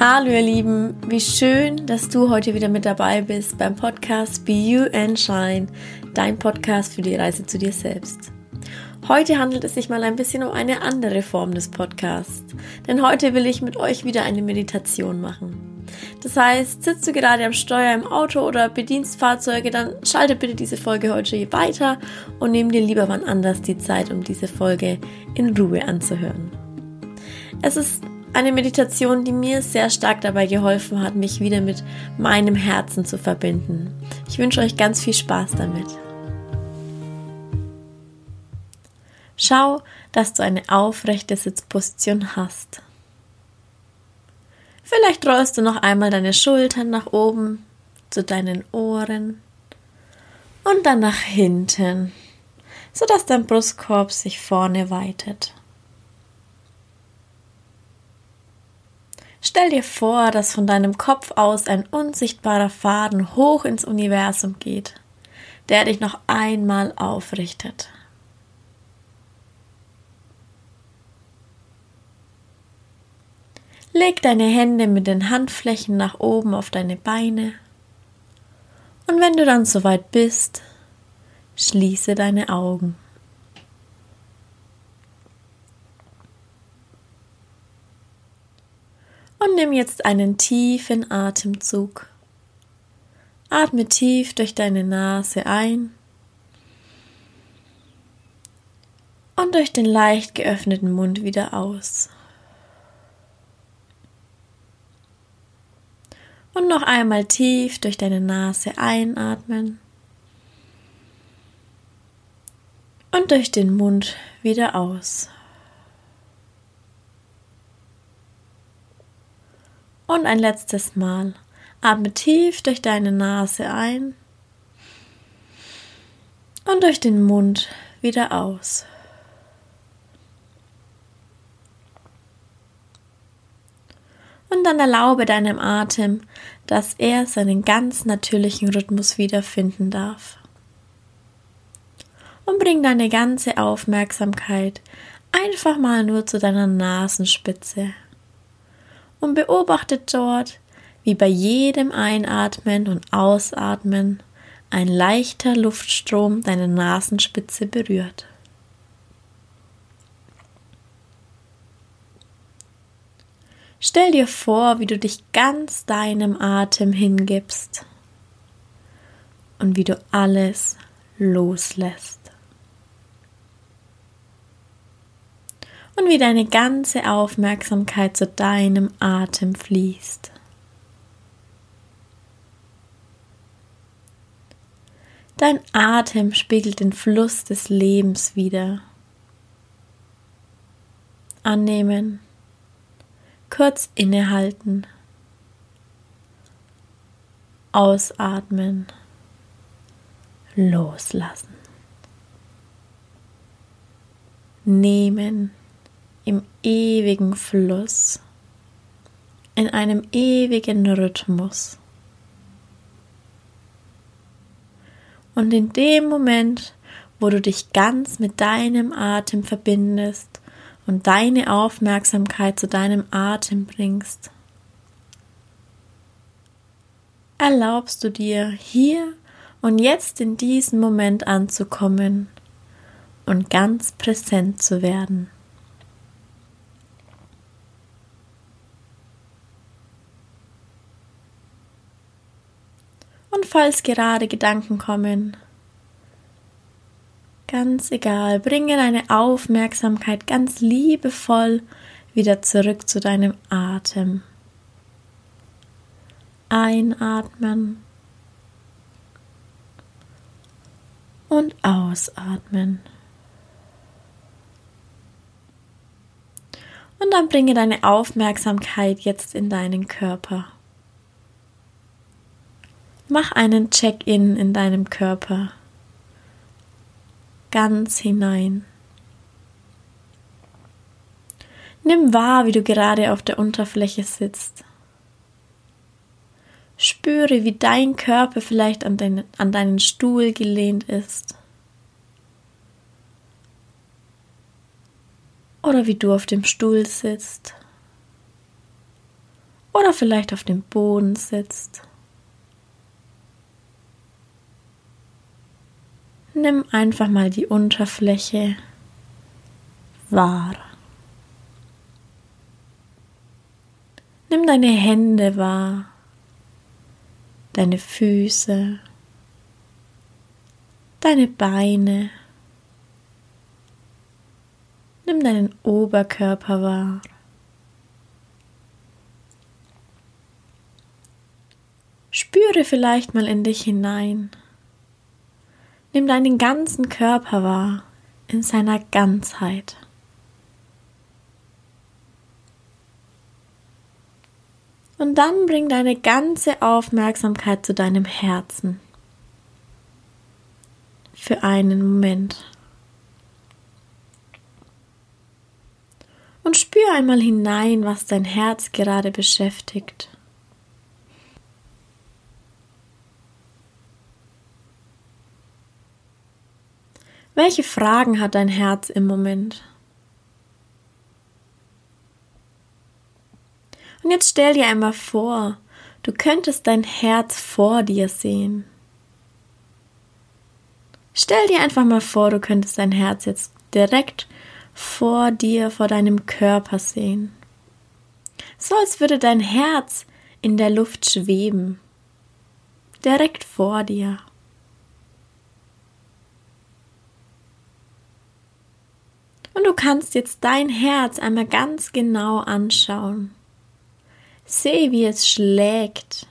Hallo ihr Lieben, wie schön, dass du heute wieder mit dabei bist beim Podcast Be You and Shine, dein Podcast für die Reise zu dir selbst. Heute handelt es sich mal ein bisschen um eine andere Form des Podcasts, denn heute will ich mit euch wieder eine Meditation machen. Das heißt, sitzt du gerade am Steuer im Auto oder bedienst Fahrzeuge, dann schalte bitte diese Folge heute weiter und nimm dir lieber wann anders die Zeit, um diese Folge in Ruhe anzuhören. Es ist eine Meditation, die mir sehr stark dabei geholfen hat, mich wieder mit meinem Herzen zu verbinden. Ich wünsche euch ganz viel Spaß damit. Schau, dass du eine aufrechte Sitzposition hast. Vielleicht rollst du noch einmal deine Schultern nach oben zu deinen Ohren und dann nach hinten, sodass dein Brustkorb sich vorne weitet. Stell dir vor, dass von deinem Kopf aus ein unsichtbarer Faden hoch ins Universum geht, der dich noch einmal aufrichtet. Leg deine Hände mit den Handflächen nach oben auf deine Beine und wenn du dann soweit bist, schließe deine Augen. Und nimm jetzt einen tiefen Atemzug. Atme tief durch deine Nase ein und durch den leicht geöffneten Mund wieder aus. Und noch einmal tief durch deine Nase einatmen und durch den Mund wieder aus. Und ein letztes Mal. Atme tief durch deine Nase ein und durch den Mund wieder aus. Und dann erlaube deinem Atem, dass er seinen ganz natürlichen Rhythmus wiederfinden darf. Und bring deine ganze Aufmerksamkeit einfach mal nur zu deiner Nasenspitze und beobachtet dort, wie bei jedem Einatmen und Ausatmen ein leichter Luftstrom deine Nasenspitze berührt. Stell dir vor, wie du dich ganz deinem Atem hingibst und wie du alles loslässt. Und wie deine ganze Aufmerksamkeit zu deinem Atem fließt. Dein Atem spiegelt den Fluss des Lebens wider. Annehmen, kurz innehalten, ausatmen, loslassen. Nehmen, im ewigen Fluss, in einem ewigen Rhythmus. Und in dem Moment, wo du dich ganz mit deinem Atem verbindest und deine Aufmerksamkeit zu deinem Atem bringst, erlaubst du dir hier und jetzt in diesem Moment anzukommen und ganz präsent zu werden. Und falls gerade Gedanken kommen, ganz egal, bringe deine Aufmerksamkeit ganz liebevoll wieder zurück zu deinem Atem. Einatmen und ausatmen. Und dann bringe deine Aufmerksamkeit jetzt in deinen Körper. Mach einen Check-in in deinem Körper. Ganz hinein. Nimm wahr, wie du gerade auf der Unterfläche sitzt. Spüre, wie dein Körper vielleicht an, den, an deinen Stuhl gelehnt ist. Oder wie du auf dem Stuhl sitzt. oder vielleicht auf dem Boden sitzt. Nimm einfach mal die Unterfläche wahr. Nimm deine Hände wahr, deine Füße, deine Beine. Nimm deinen Oberkörper wahr. Spüre vielleicht mal in dich hinein. Nimm deinen ganzen Körper wahr in seiner Ganzheit. Und dann bring deine ganze Aufmerksamkeit zu deinem Herzen. Für einen Moment. Und spür einmal hinein, was dein Herz gerade beschäftigt. Welche Fragen hat dein Herz im Moment? Und jetzt stell dir einmal vor, du könntest dein Herz vor dir sehen. Stell dir einfach mal vor, du könntest dein Herz jetzt direkt vor dir, vor deinem Körper sehen. So als würde dein Herz in der Luft schweben. Direkt vor dir. Und du kannst jetzt dein Herz einmal ganz genau anschauen. Seh, wie es schlägt.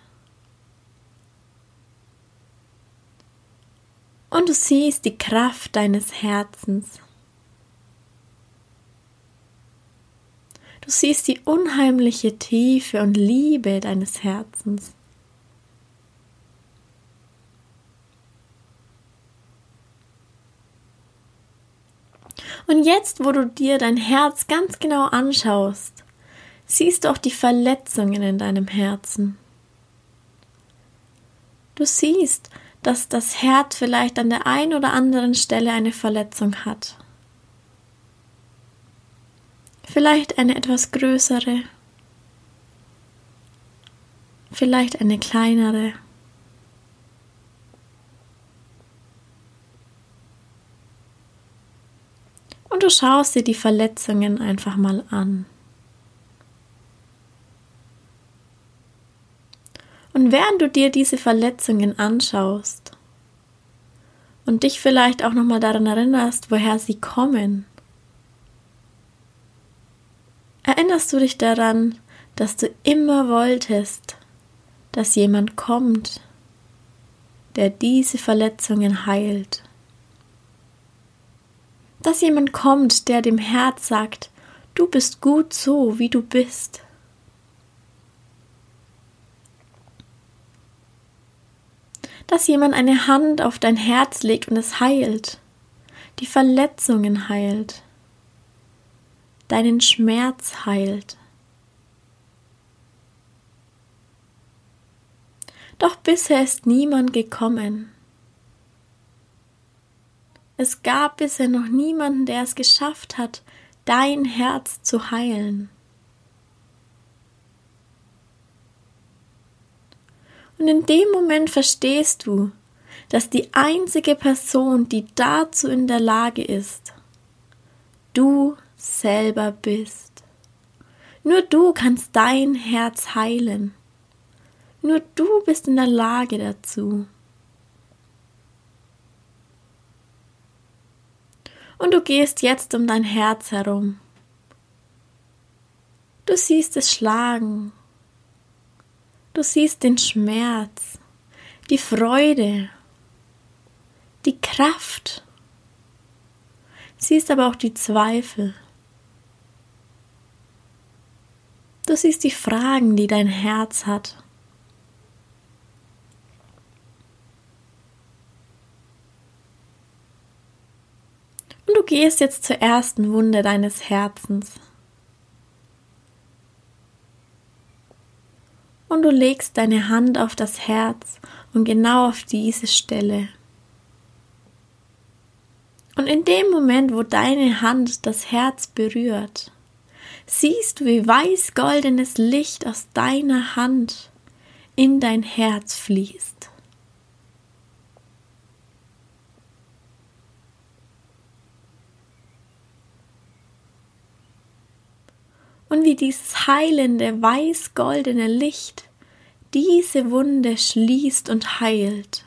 Und du siehst die Kraft deines Herzens. Du siehst die unheimliche Tiefe und Liebe deines Herzens. Und jetzt, wo du dir dein Herz ganz genau anschaust, siehst du auch die Verletzungen in deinem Herzen. Du siehst, dass das Herz vielleicht an der einen oder anderen Stelle eine Verletzung hat. Vielleicht eine etwas größere, vielleicht eine kleinere. Und du schaust dir die Verletzungen einfach mal an. Und während du dir diese Verletzungen anschaust und dich vielleicht auch nochmal daran erinnerst, woher sie kommen, erinnerst du dich daran, dass du immer wolltest, dass jemand kommt, der diese Verletzungen heilt dass jemand kommt, der dem Herz sagt, du bist gut so, wie du bist. Dass jemand eine Hand auf dein Herz legt und es heilt, die Verletzungen heilt, deinen Schmerz heilt. Doch bisher ist niemand gekommen. Es gab bisher noch niemanden, der es geschafft hat, dein Herz zu heilen. Und in dem Moment verstehst du, dass die einzige Person, die dazu in der Lage ist, du selber bist. Nur du kannst dein Herz heilen. Nur du bist in der Lage dazu. Und du gehst jetzt um dein Herz herum. Du siehst es schlagen. Du siehst den Schmerz, die Freude, die Kraft. Siehst aber auch die Zweifel. Du siehst die Fragen, die dein Herz hat. Und du gehst jetzt zur ersten Wunde deines Herzens. Und du legst deine Hand auf das Herz und genau auf diese Stelle. Und in dem Moment, wo deine Hand das Herz berührt, siehst du, wie weiß-goldenes Licht aus deiner Hand in dein Herz fließt. Und wie dieses heilende weiß-goldene Licht diese Wunde schließt und heilt.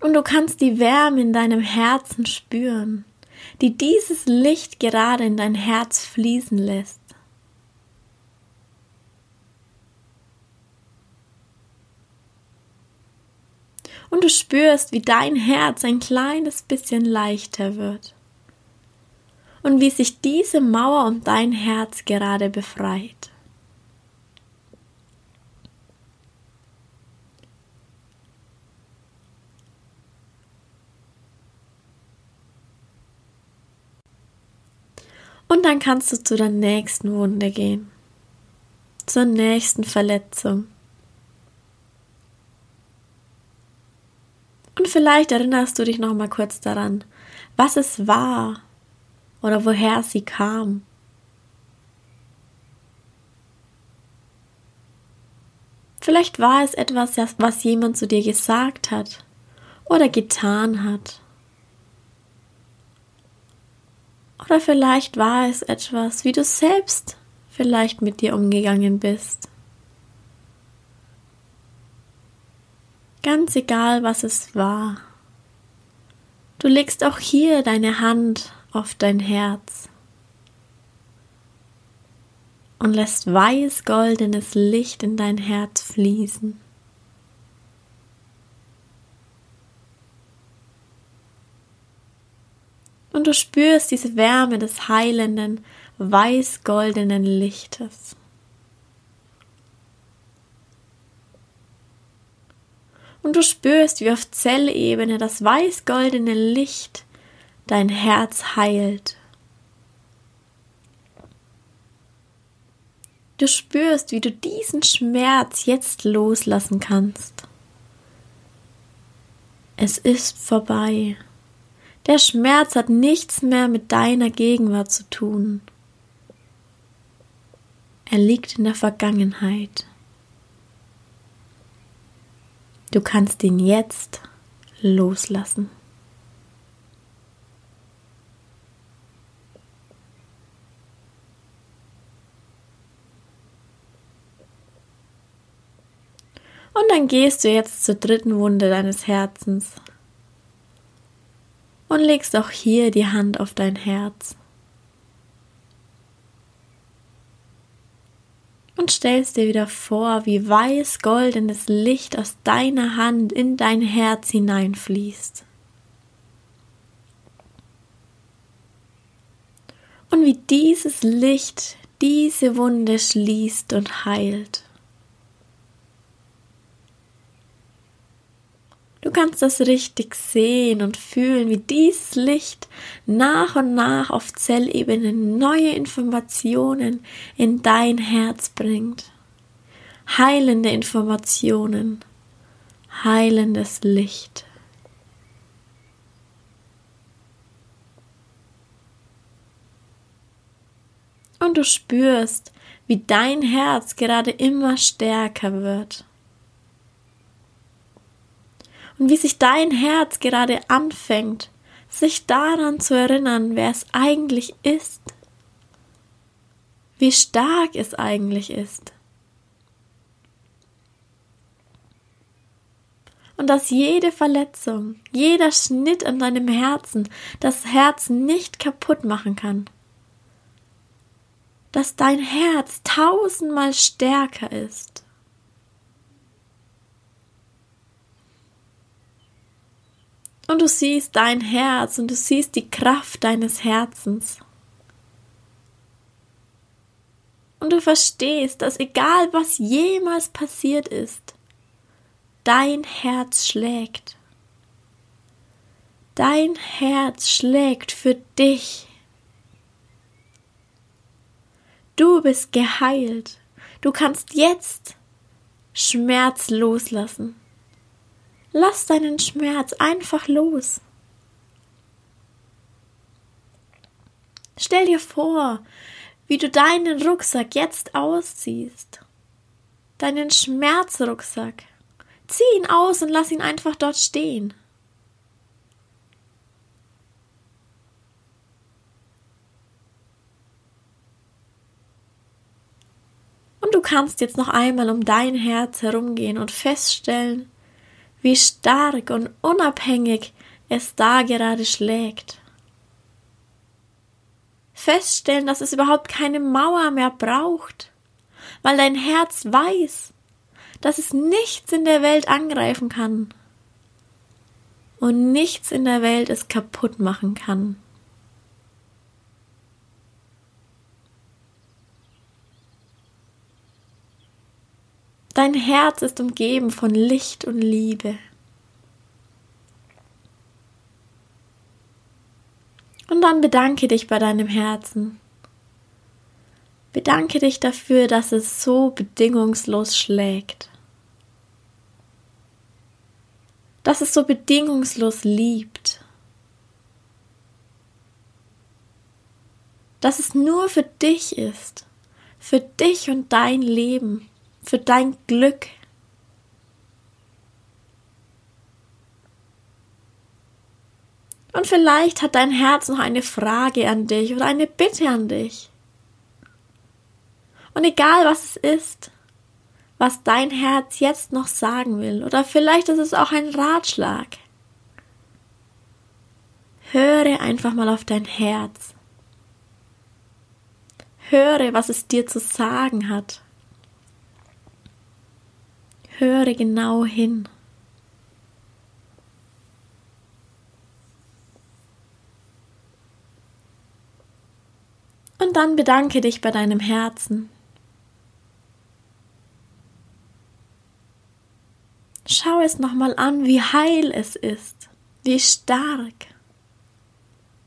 Und du kannst die Wärme in deinem Herzen spüren, die dieses Licht gerade in dein Herz fließen lässt. Und du spürst, wie dein Herz ein kleines bisschen leichter wird. Und wie sich diese Mauer um dein Herz gerade befreit. Und dann kannst du zu der nächsten Wunde gehen, zur nächsten Verletzung. Und vielleicht erinnerst du dich noch mal kurz daran, was es war oder woher sie kam. Vielleicht war es etwas, was jemand zu dir gesagt hat oder getan hat. Oder vielleicht war es etwas, wie du selbst vielleicht mit dir umgegangen bist. Ganz egal, was es war. Du legst auch hier deine Hand auf dein Herz und lässt weiß goldenes Licht in dein Herz fließen. und du spürst diese Wärme des heilenden, weiß-goldenen Lichtes. Und du spürst, wie auf Zellebene das weiß-goldene Licht dein Herz heilt. Du spürst, wie du diesen Schmerz jetzt loslassen kannst. Es ist vorbei. Der Schmerz hat nichts mehr mit deiner Gegenwart zu tun. Er liegt in der Vergangenheit. Du kannst ihn jetzt loslassen. Und dann gehst du jetzt zur dritten Wunde deines Herzens und legst auch hier die Hand auf dein Herz. Und stellst dir wieder vor, wie weiß-goldenes Licht aus deiner Hand in dein Herz hineinfließt. Und wie dieses Licht diese Wunde schließt und heilt. Du kannst das richtig sehen und fühlen, wie dieses Licht nach und nach auf Zellebene neue Informationen in dein Herz bringt. Heilende Informationen, heilendes Licht. Und du spürst, wie dein Herz gerade immer stärker wird und wie sich dein Herz gerade anfängt, sich daran zu erinnern, wer es eigentlich ist, wie stark es eigentlich ist. Und dass jede Verletzung, jeder Schnitt an deinem Herzen das Herz nicht kaputt machen kann. Dass dein Herz tausendmal stärker ist. Und du siehst dein Herz und du siehst die Kraft deines Herzens. Und du verstehst, dass egal was jemals passiert ist, dein Herz schlägt. Dein Herz schlägt für dich. Du bist geheilt. Du kannst jetzt Schmerz loslassen. Lass deinen Schmerz einfach los. Stell dir vor, wie du deinen Rucksack jetzt ausziehst. Deinen Schmerzrucksack. Zieh ihn aus und lass ihn einfach dort stehen. Und du kannst jetzt noch einmal um dein Herz herumgehen und feststellen, wie stark und unabhängig es da gerade schlägt. Feststellen, dass es überhaupt keine Mauer mehr braucht, weil dein Herz weiß, dass es nichts in der Welt angreifen kann und nichts in der Welt es kaputt machen kann. Dein Herz ist umgeben von Licht und Liebe. Und dann bedanke dich bei deinem Herzen. Bedanke dich dafür, dass es so bedingungslos schlägt. Dass es so bedingungslos liebt. Dass es nur für dich ist. Für dich und dein Leben für dein Glück. Und vielleicht hat dein Herz noch eine Frage an dich oder eine Bitte an dich. Und egal was es ist, was dein Herz jetzt noch sagen will, oder vielleicht ist es auch ein Ratschlag. Höre einfach mal auf dein Herz. Höre, was es dir zu sagen hat. Höre genau hin. Und dann bedanke dich bei deinem Herzen. Schau es nochmal an, wie heil es ist, wie stark.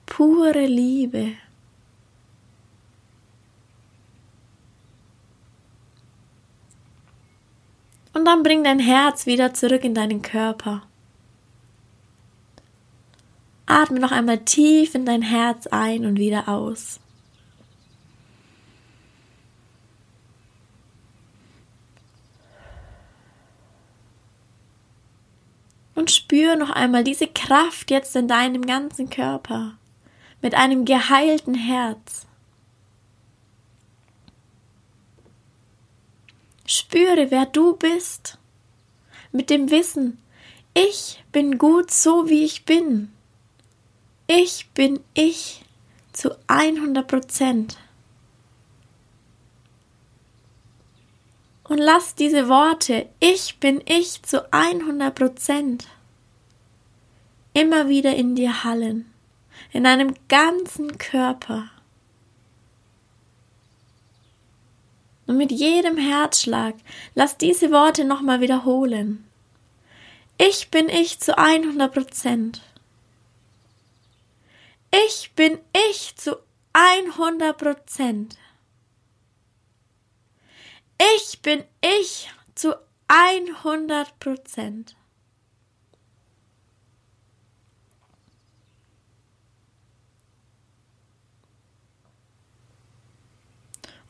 Pure Liebe. Und dann bring dein Herz wieder zurück in deinen Körper. Atme noch einmal tief in dein Herz ein und wieder aus. Und spür noch einmal diese Kraft jetzt in deinem ganzen Körper mit einem geheilten Herz. Spüre, wer du bist. Mit dem Wissen, ich bin gut so, wie ich bin. Ich bin ich zu 100 Prozent. Und lass diese Worte, ich bin ich zu 100 Prozent, immer wieder in dir hallen, in deinem ganzen Körper. Und mit jedem Herzschlag lass diese Worte nochmal wiederholen. Ich bin ich zu 100 Prozent. Ich bin ich zu 100 Prozent. Ich bin ich zu 100 Prozent.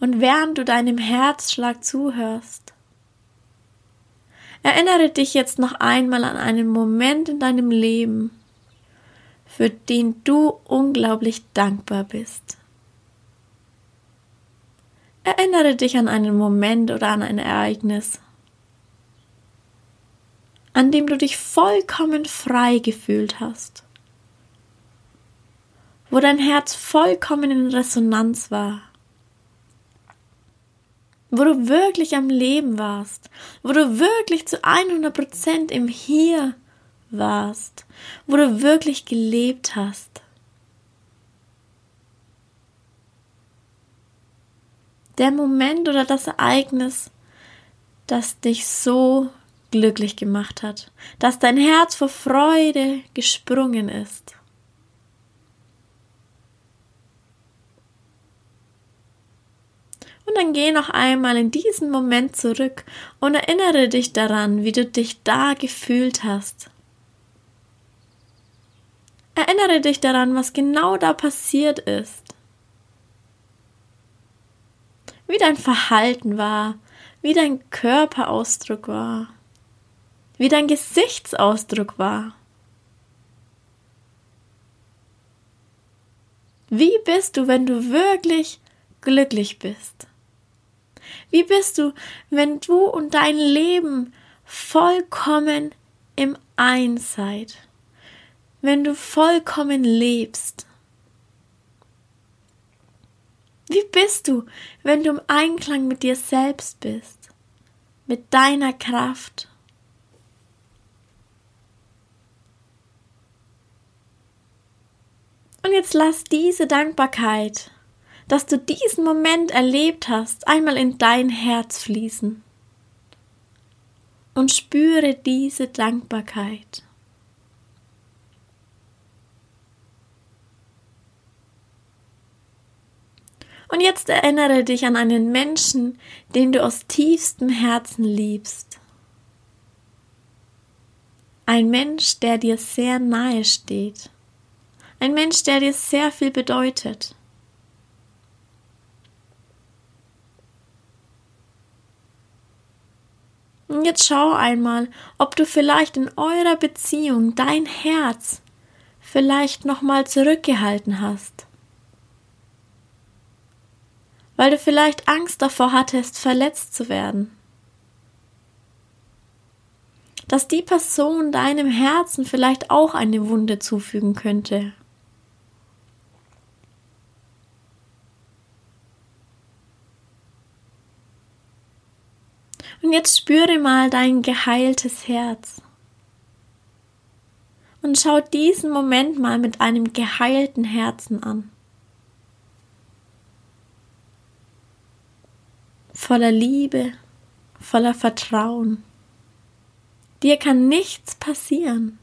Und während du deinem Herzschlag zuhörst, erinnere dich jetzt noch einmal an einen Moment in deinem Leben, für den du unglaublich dankbar bist. Erinnere dich an einen Moment oder an ein Ereignis, an dem du dich vollkommen frei gefühlt hast, wo dein Herz vollkommen in Resonanz war wo du wirklich am Leben warst, wo du wirklich zu 100% im Hier warst, wo du wirklich gelebt hast. Der Moment oder das Ereignis, das dich so glücklich gemacht hat, dass dein Herz vor Freude gesprungen ist. Und dann geh noch einmal in diesen Moment zurück und erinnere dich daran, wie du dich da gefühlt hast. Erinnere dich daran, was genau da passiert ist. Wie dein Verhalten war, wie dein Körperausdruck war, wie dein Gesichtsausdruck war. Wie bist du, wenn du wirklich glücklich bist? Wie bist du, wenn du und dein Leben vollkommen im Eins seid? Wenn du vollkommen lebst? Wie bist du, wenn du im Einklang mit dir selbst bist, mit deiner Kraft? Und jetzt lass diese Dankbarkeit, dass du diesen Moment erlebt hast, einmal in dein Herz fließen. Und spüre diese Dankbarkeit. Und jetzt erinnere dich an einen Menschen, den du aus tiefstem Herzen liebst. Ein Mensch, der dir sehr nahe steht. Ein Mensch, der dir sehr viel bedeutet. Jetzt schau einmal, ob du vielleicht in eurer Beziehung dein Herz vielleicht nochmal zurückgehalten hast. Weil du vielleicht Angst davor hattest, verletzt zu werden. Dass die Person deinem Herzen vielleicht auch eine Wunde zufügen könnte. Und jetzt spüre mal dein geheiltes Herz. Und schau diesen Moment mal mit einem geheilten Herzen an. Voller Liebe, voller Vertrauen. Dir kann nichts passieren.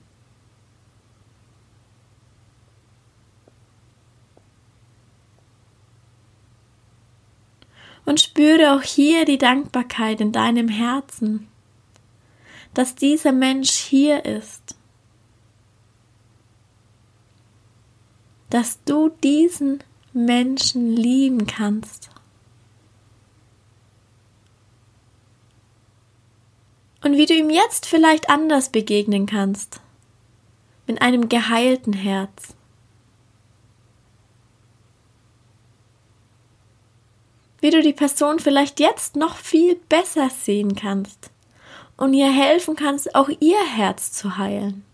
Und spüre auch hier die Dankbarkeit in deinem Herzen, dass dieser Mensch hier ist, dass du diesen Menschen lieben kannst. Und wie du ihm jetzt vielleicht anders begegnen kannst, mit einem geheilten Herz. Wie du die Person vielleicht jetzt noch viel besser sehen kannst und ihr helfen kannst, auch ihr Herz zu heilen.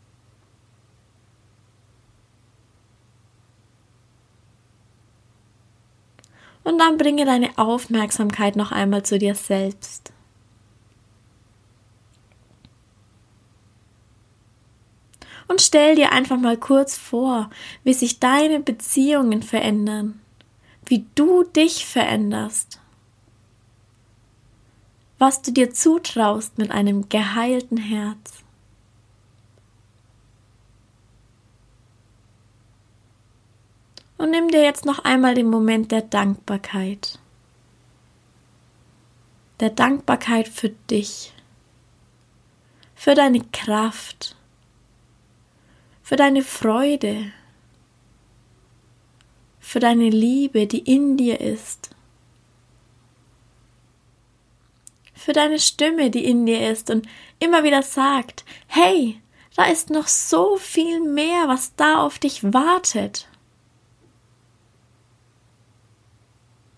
Und dann bringe deine Aufmerksamkeit noch einmal zu dir selbst. Und stell dir einfach mal kurz vor, wie sich deine Beziehungen verändern wie du dich veränderst, was du dir zutraust mit einem geheilten Herz. Und nimm dir jetzt noch einmal den Moment der Dankbarkeit. Der Dankbarkeit für dich, für deine Kraft, für deine Freude, für deine Liebe, die in dir ist, für deine Stimme, die in dir ist und immer wieder sagt, hey, da ist noch so viel mehr, was da auf dich wartet.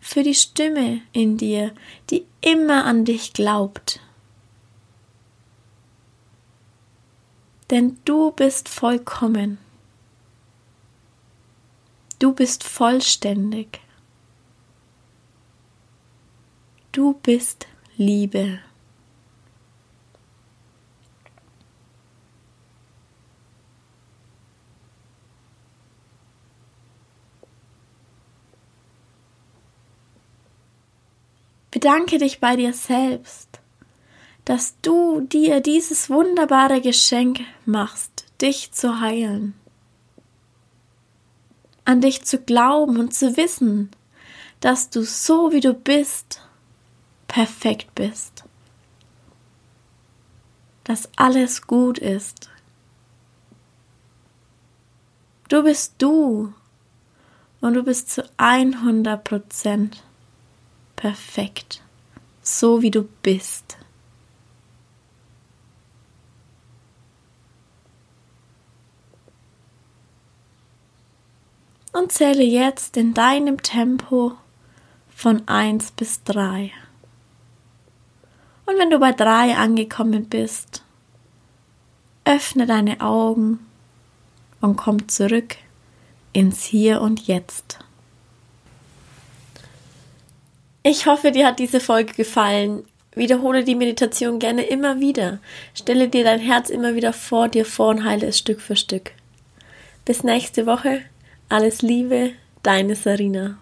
Für die Stimme in dir, die immer an dich glaubt. Denn du bist vollkommen. Du bist vollständig. Du bist Liebe. Bedanke dich bei dir selbst, dass du dir dieses wunderbare Geschenk machst, dich zu heilen an dich zu glauben und zu wissen, dass du so wie du bist, perfekt bist. Dass alles gut ist. Du bist du. Und du bist zu 100% perfekt. So wie du bist. Und zähle jetzt in deinem Tempo von 1 bis 3. Und wenn du bei 3 angekommen bist, öffne deine Augen und komm zurück ins Hier und Jetzt. Ich hoffe, dir hat diese Folge gefallen. Wiederhole die Meditation gerne immer wieder. Stelle dir dein Herz immer wieder vor dir vor und heile es Stück für Stück. Bis nächste Woche. Alles Liebe, deine Sarina.